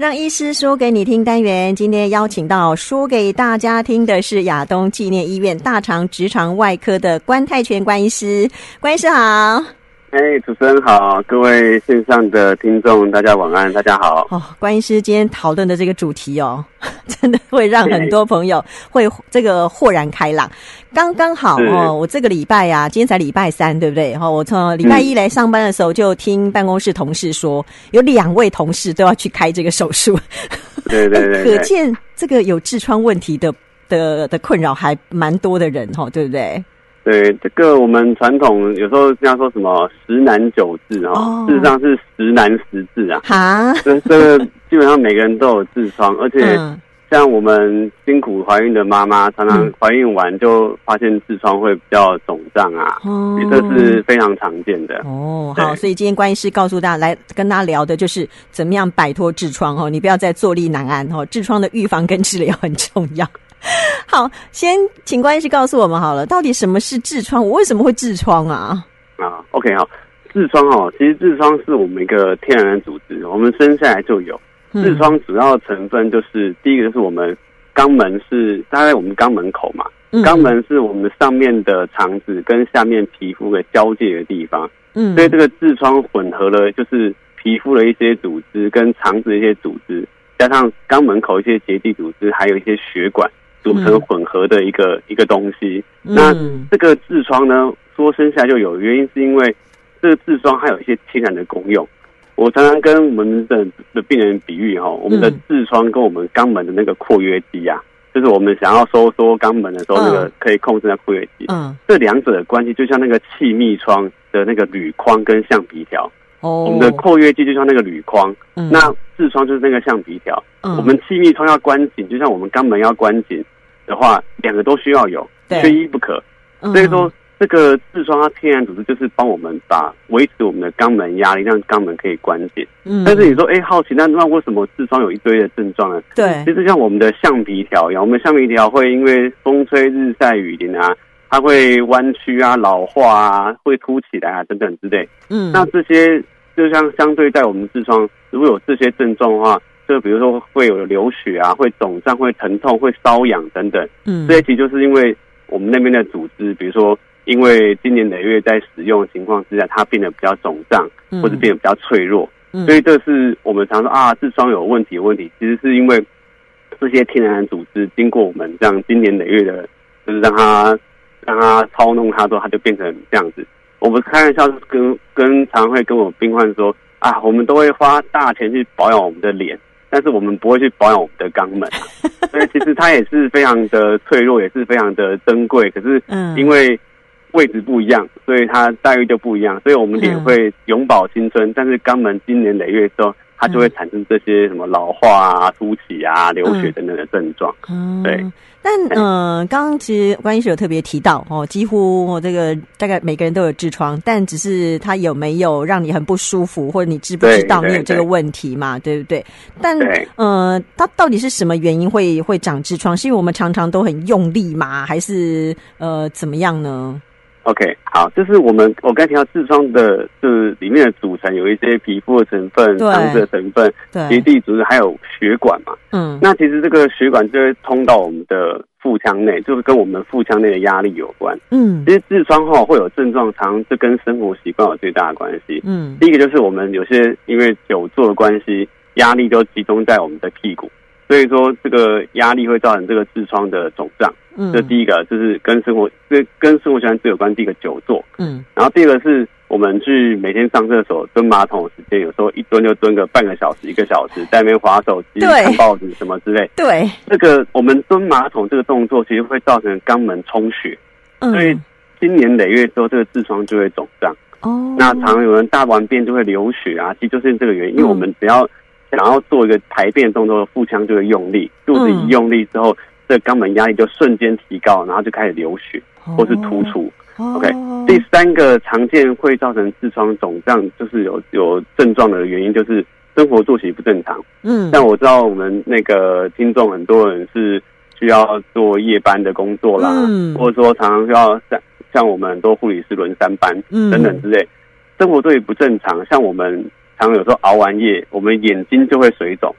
让医师说给你听单元，今天邀请到说给大家听的是亚东纪念医院大肠直肠外科的关泰全关医师，关医师好。哎，主持人好，各位线上的听众，大家晚安，大家好。哦，关医师今天讨论的这个主题哦，真的会让很多朋友会这个豁然开朗。刚刚好哦，我这个礼拜呀、啊，今天才礼拜三，对不对？哈，我从礼拜一来上班的时候，就听办公室同事说，嗯、有两位同事都要去开这个手术。对对对，对，可见这个有痔疮问题的的的困扰还蛮多的人哈，对不对？对，这个我们传统有时候这样说什么十男九痔啊，哦、事实上是十男十痔啊。哈，这这个基本上每个人都有痔疮，而且像我们辛苦怀孕的妈妈，常常怀孕完就发现痔疮会比较肿胀啊，哦，这是非常常见的。哦，好，所以今天关医师告诉大家，来跟大家聊的就是怎么样摆脱痔疮哦，你不要再坐立难安哦，痔疮的预防跟治疗很重要。好，先请关医师告诉我们好了，到底什么是痔疮？我为什么会痔疮啊？啊，OK，好，痔疮哦，其实痔疮是我们一个天然的组织，我们生下来就有。痔疮主要成分就是、嗯、第一个就是我们肛门是大概我们肛门口嘛，肛、嗯、门是我们上面的肠子跟下面皮肤的交界的地方，嗯，所以这个痔疮混合了就是皮肤的一些组织跟肠子的一些组织，加上肛门口一些结缔组织，还有一些血管。组成混合的一个、嗯、一个东西，那这个痔疮呢，说生下来就有，原因是因为这个痔疮它有一些天然的功用。我常常跟我们的的病人比喻哈，我们的痔疮跟我们肛门的那个括约肌啊，就是我们想要收缩肛门的时候，那个可以控制那括约肌。嗯，这两者的关系就像那个气密窗的那个铝框跟橡皮条。哦，我们的括约肌就像那个铝框，嗯、那痔疮就是那个橡皮条。嗯、我们气密窗要关紧，就像我们肛门要关紧的话，两个都需要有，缺一不可。嗯、所以说，这个痔疮它天然组织就是帮我们把维持我们的肛门压力，让肛门可以关紧。嗯，但是你说，哎、欸，好奇，那那为什么痔疮有一堆的症状呢？对，其实像我们的橡皮条一样，我们橡皮条会因为风吹日晒雨淋啊，它会弯曲啊、老化啊、会凸起来啊等等之类。嗯，那这些。就像相对在我们痔疮，如果有这些症状的话，就比如说会有流血啊，会肿胀，会疼痛，会瘙痒等等。嗯，这些其实就是因为我们那边的组织，比如说因为经年累月在使用的情况之下，它变得比较肿胀，或者变得比较脆弱。嗯，所以这是我们常说啊，痔疮有问题，有问题，其实是因为这些天然组织经过我们这样经年累月的，就是让它让它操弄它之后，它就变成这样子。我们开玩笑跟跟常会跟我病患说啊，我们都会花大钱去保养我们的脸，但是我们不会去保养我们的肛门，所以其实它也是非常的脆弱，也是非常的珍贵。可是因为位置不一样，所以它待遇就不一样。所以我们脸会永葆青春，但是肛门经年累月之后，它就会产生这些什么老化啊、凸起啊、流血等等的症状。嗯，对。但嗯，刚刚、呃、其实关医师有特别提到哦，几乎我这个大概每个人都有痔疮，但只是它有没有让你很不舒服，或者你知不知道你有这个问题嘛？对，不对？但对呃，它到底是什么原因会会长痔疮？是因为我们常常都很用力吗？还是呃怎么样呢？OK，好，就是我们我刚才提到痔疮的，就是里面的组成有一些皮肤的成分、肠子的成分、结缔组织，还有血管嘛。嗯，那其实这个血管就会通到我们的腹腔内，就是跟我们腹腔内的压力有关。嗯，其实痔疮哈会有症状，常常是跟生活习惯有最大的关系。嗯，第一个就是我们有些因为久坐的关系，压力都集中在我们的屁股。所以说，这个压力会造成这个痔疮的肿胀。嗯，这第一个就是跟生活，跟跟生活习惯最有关。第一个久坐，嗯，然后第二个是我们去每天上厕所蹲马桶的时间，有时候一蹲就蹲个半个小时、一个小时，在那边划手机、看报纸什么之类。对，这个我们蹲马桶这个动作，其实会造成肛门充血，嗯，所以经年累月之后，这个痔疮就会肿胀。哦，那常常有人大完便就会流血啊，其实就是这个原因，因为我们只要。想要做一个排便动作，腹腔就会用力，肚子一用力之后，这个肛门压力就瞬间提高，然后就开始流血或是突出。OK，第三个常见会造成痔疮肿胀，就是有有症状的原因，就是生活作息不正常。嗯，但我知道我们那个听众很多人是需要做夜班的工作啦，嗯，或者说常常需要像像我们很多护理师轮三班，嗯，等等之类，生活作息不正常，像我们。常有时候熬完夜，我们眼睛就会水肿，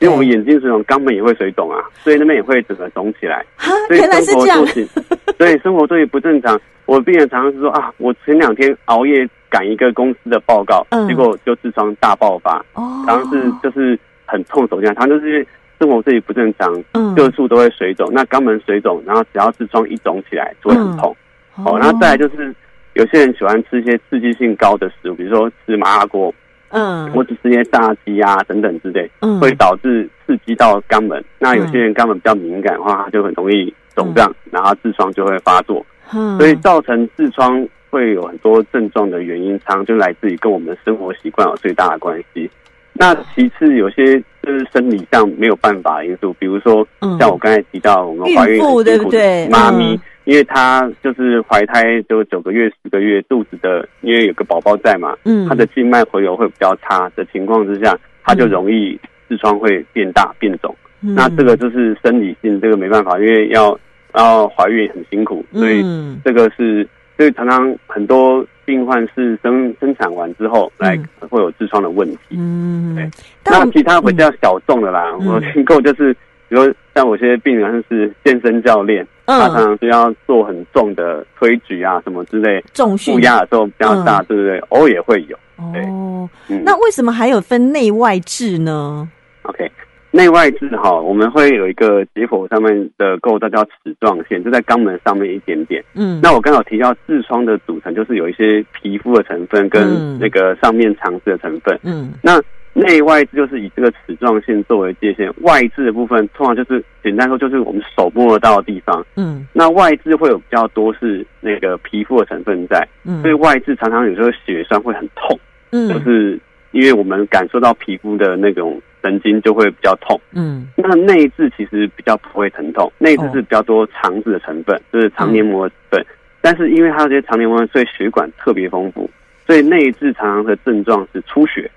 因为我们眼睛水肿，肛门也会水肿啊，所以那边也会整个肿起来。所以生活作息，所以 生活作息不正常。我病人常常是说啊，我前两天熬夜赶一个公司的报告，嗯、结果就痔疮大爆发。哦，常常是就是很痛手这样，他就是生活作息不正常，嗯，各处都会水肿。那肛门水肿，然后只要痔疮一肿起来，就会很痛。嗯、哦，然后再来就是有些人喜欢吃一些刺激性高的食物，比如说吃麻辣锅。嗯，或者是一些炸鸡啊等等之类，嗯，会导致刺激到肛门。那有些人肛门比较敏感的话，他就很容易肿胀，然后痔疮就会发作。嗯，所以造成痔疮会有很多症状的原因，常常就来自于跟我们的生活习惯有最大的关系。那其次，有些就是生理上没有办法的因素，比如说像我刚才提到我们怀孕很辛苦的妈咪。因为她就是怀胎就九个月、十个月，肚子的因为有个宝宝在嘛，嗯，她的静脉回流会比较差的情况之下，她就容易痔疮会变大变肿。嗯、那这个就是生理性，这个没办法，因为要要怀孕很辛苦，所以这个是所以常常很多病患是生生产完之后来会有痔疮的问题。嗯，对。那其他比较小众的啦，嗯、我听过就是。比如像我些病人是健身教练，嗯、他常常是要做很重的推举啊什么之类，重训负压的时候比较大，嗯、对不对？偶尔也会有。对哦，嗯、那为什么还有分内外痔呢？OK，内外痔哈，我们会有一个解剖上面的构造叫齿状线，就在肛门上面一点点。嗯，那我刚好提到痔疮的组成就是有一些皮肤的成分跟那个上面肠子的成分。嗯，那。内外痔就是以这个齿状线作为界限，外痔的部分通常就是简单说就是我们手摸得到的地方。嗯，那外痔会有比较多是那个皮肤的成分在，嗯，所以外痔常常有时候血栓会很痛，嗯，就是因为我们感受到皮肤的那种神经就会比较痛，嗯，那内痔其实比较不会疼痛，内痔是比较多肠子的成分，就是肠黏膜的成分，但是因为它这些肠黏膜所以血管特别丰富，所以内痔常常的症状是出血。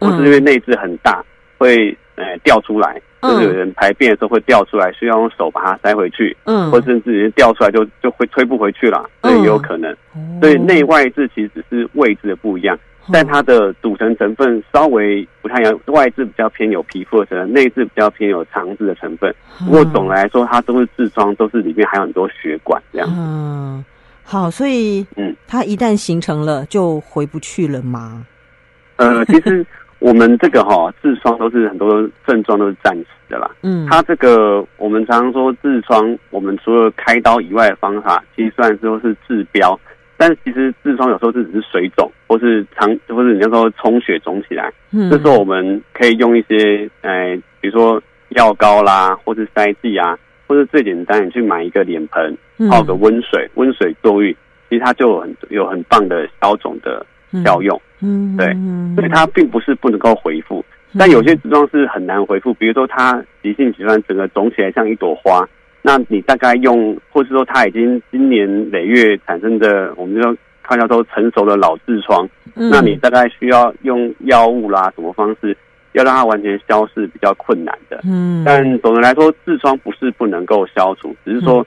或是因为内痔很大，会呃掉出来，就是有人排便的时候会掉出来，需要用手把它塞回去，嗯，或甚至掉出来就就会推不回去了，所以也有可能。所以内外痔其实只是位置的不一样，但它的组成成分稍微不太一样。外痔比较偏有皮肤的成分，内痔比较偏有肠子的成分。不过总的来说，它都是痔疮，都是里面还有很多血管这样。嗯，好，所以嗯，它一旦形成了就回不去了吗？呃，其实。我们这个哈痔疮都是很多症状都是暂时的啦。嗯，它这个我们常常说痔疮，我们除了开刀以外的方法，其实算说是治标。但是其实痔疮有时候是只是水肿，或是长，或是你要说充血肿起来。嗯，这时候我们可以用一些，呃，比如说药膏啦，或是塞剂啊，或是最简单，你去买一个脸盆，泡个温水，温水坐浴，其实它就有很有很棒的消肿的效用。嗯，对，所以它并不是不能够回复，但有些痔疮是很难回复。比如说，它急性期间整个肿起来像一朵花，那你大概用，或是说它已经经年累月产生的，我们就说看到都成熟的老痔疮，那你大概需要用药物啦，什么方式要让它完全消失比较困难的。嗯，但总的来说，痔疮不是不能够消除，只是说。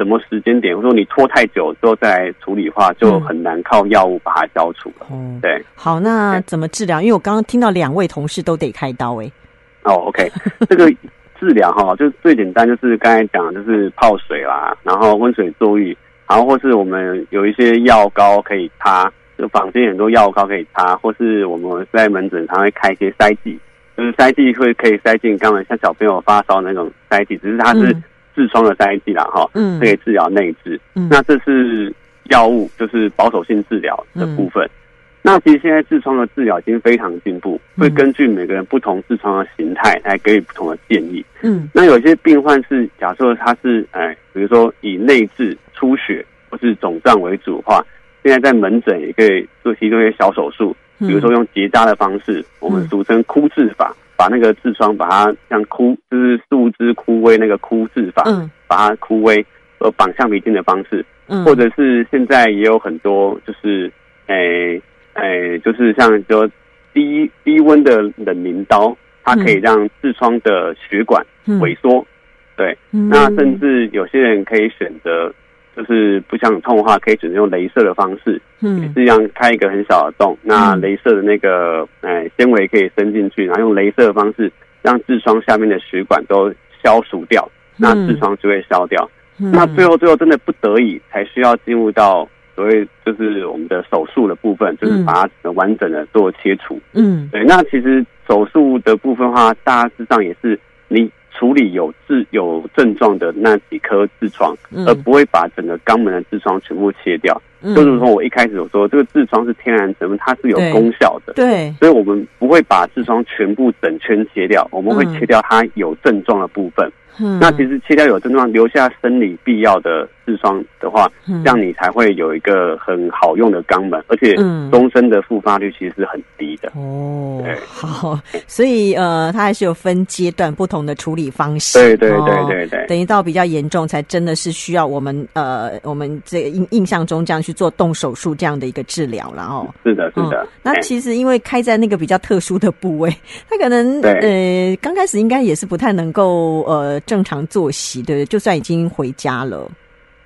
什么时间点，或者说你拖太久之后再来处理的话，就很难靠药物把它消除了。嗯，对。好，那怎么治疗？因为我刚刚听到两位同事都得开刀，欸，哎。哦，OK，这个治疗哈，就最简单，就是刚才讲，就是泡水啦，然后温水坐浴，然后或是我们有一些药膏可以擦，就坊间很多药膏可以擦，或是我们在门诊常会开一些塞剂，就是塞剂会可以塞进肛门，像小朋友发烧那种塞剂，只是它是。痔疮的塞剂啦，哈，嗯，可以治疗内痔。嗯，那这是药物，就是保守性治疗的部分。嗯、那其实现在痔疮的治疗已经非常进步，嗯、会根据每个人不同痔疮的形态来给予不同的建议。嗯，那有些病患是假设他是哎，比如说以内痔出血或是肿胀为主的话，现在在门诊也可以做其中一些小手术，比如说用结扎的方式，我们俗称枯痔法。把那个痔疮，把它像枯，就是树枝枯萎那个枯痔法，嗯，把它枯萎，呃，绑橡皮筋的方式，嗯，或者是现在也有很多，就是，诶、欸，诶、欸，就是像说低低温的冷凝刀，它可以让痔疮的血管萎缩，嗯、对，嗯、那甚至有些人可以选择。就是不想痛的话，可以选择用镭射的方式，嗯，也是一样开一个很小的洞，那镭射的那个呃纤维可以伸进去，然后用镭射的方式让痔疮下面的血管都消除掉，那痔疮就会消掉。嗯、那最后最后真的不得已才需要进入到所谓就是我们的手术的部分，就是把它完整的做切除。嗯，对。那其实手术的部分的话，大致上也是你。处理有痔有症状的那几颗痔疮，而不会把整个肛门的痔疮全部切掉。嗯、就是说我一开始有说，这个痔疮是天然成分，它是有功效的。对，所以我们不会把痔疮全部整圈切掉，我们会切掉它有症状的部分。嗯、那其实切掉有症状，留下生理必要的痔疮的话，嗯、这样你才会有一个很好用的肛门，而且终身的复发率其实是很低的。哦，对好，所以呃，它还是有分阶段不同的处理方式。对对对对对，等于到比较严重，才真的是需要我们呃，我们这个印印象中这样去做动手术这样的一个治疗了哦。是的，是的。那其实因为开在那个比较特殊的部位，它可能呃刚开始应该也是不太能够呃正常作息，对不对？就算已经回家了。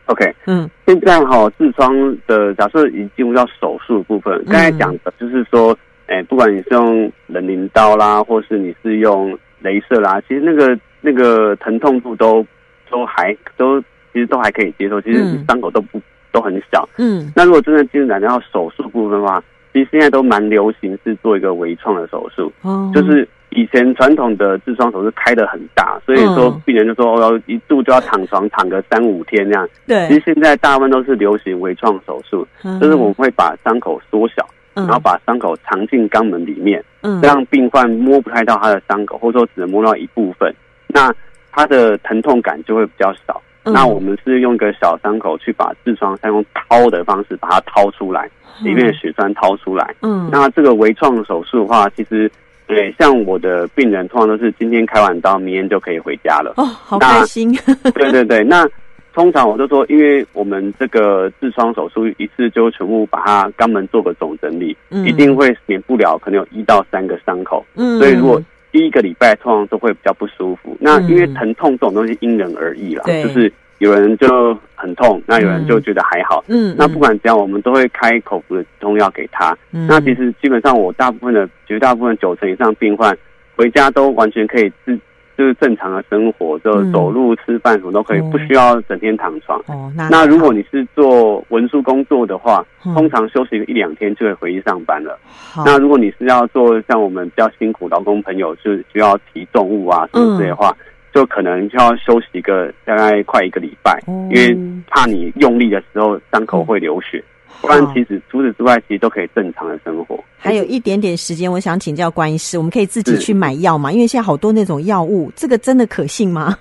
OK，嗯，现在哈痔疮的假设已经进入到手术的部分，刚才讲的就是说，哎，不管你是用冷凝刀啦，或是你是用镭射啦，其实那个那个疼痛度都都还都其实都还可以接受，其实伤口都不都很小。嗯，那如果真的进展到手术部分的话，其实现在都蛮流行是做一个微创的手术，哦，就是。以前传统的痔疮手术开的很大，所以说病人就说哦，一度就要躺床躺个三五天那样。对，其实现在大部分都是流行微创手术，就是我们会把伤口缩小，然后把伤口藏进肛门里面，让病患摸不太到他的伤口，或者说只能摸到一部分，那他的疼痛感就会比较少。那我们是用一个小伤口去把痔疮再用掏的方式把它掏出来，里面的血栓掏出来。嗯，那这个微创手术的话，其实。对，像我的病人通常都是今天开完刀，明天就可以回家了。哦，好开心。对对对，那通常我都说，因为我们这个痔疮手术一次就全部把它肛门做个总整理，嗯、一定会免不了可能有一到三个伤口。嗯，所以如果第一个礼拜通常都会比较不舒服。嗯、那因为疼痛这种东西因人而异啦，对就是。有人就很痛，那有人就觉得还好。嗯，嗯，那不管怎样，我们都会开口服的痛药给他。嗯，那其实基本上我大部分的绝大部分九成以上病患回家都完全可以自就是正常的生活，就走路、吃饭什么都可以，不需要整天躺床。哦，那那如果你是做文书工作的话，通常休息一两天就会回去上班了。那如果你是要做像我们比较辛苦劳工朋友，是需要提重物啊什么之类的话。就可能就要休息一个大概快一个礼拜，因为怕你用力的时候伤口会流血。不然其实除此之外，其实都可以正常的生活。还有一点点时间，我想请教关医师，我们可以自己去买药吗？因为现在好多那种药物，这个真的可信吗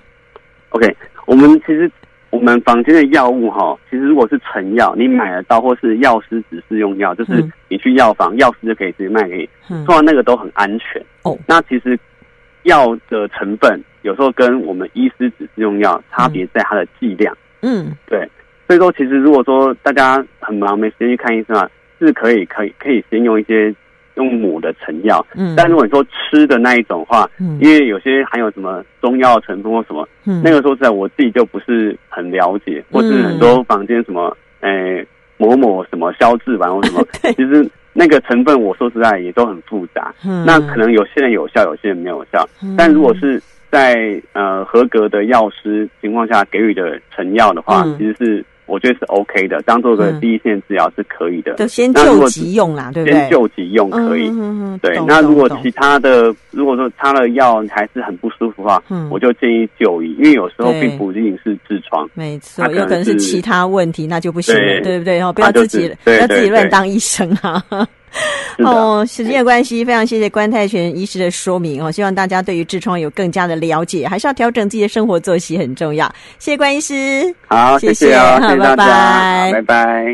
？OK，我们其实我们房间的药物哈，其实如果是成药，你买得到或是药师指示用药，就是你去药房，药师就可以直接卖给你，通常那个都很安全。哦，那其实。药的成分有时候跟我们医师指示用药差别在它的剂量。嗯，对。所以说，其实如果说大家很忙没时间去看医生啊，是可以可以可以先用一些用母的成药。嗯。但如果你说吃的那一种话，嗯，因为有些含有什么中药成分或什么，嗯，那个说实在我自己就不是很了解，或是很多房间什么，诶，某某什么消脂丸或什么，其实。那个成分，我说实在也都很复杂。嗯，那可能有些人有效，有些人没有效。嗯，但如果是在呃合格的药师情况下给予的成药的话，嗯，其实是。我觉得是 OK 的，当做个第一线治疗是可以的。就先救急用啦，对不对？先救急用可以。嗯对，那如果其他的，如果说擦了药还是很不舒服的话，我就建议就医，因为有时候并不一定是痔疮，没错，有可能是其他问题，那就不行了，对不对？然后不要自己不要自己乱当医生啊。哦，时间的关系，非常谢谢关泰全医师的说明哦。希望大家对于痔疮有更加的了解，还是要调整自己的生活作息很重要。谢谢关医师，好，谢谢，谢谢哦，好，谢谢拜拜，拜拜。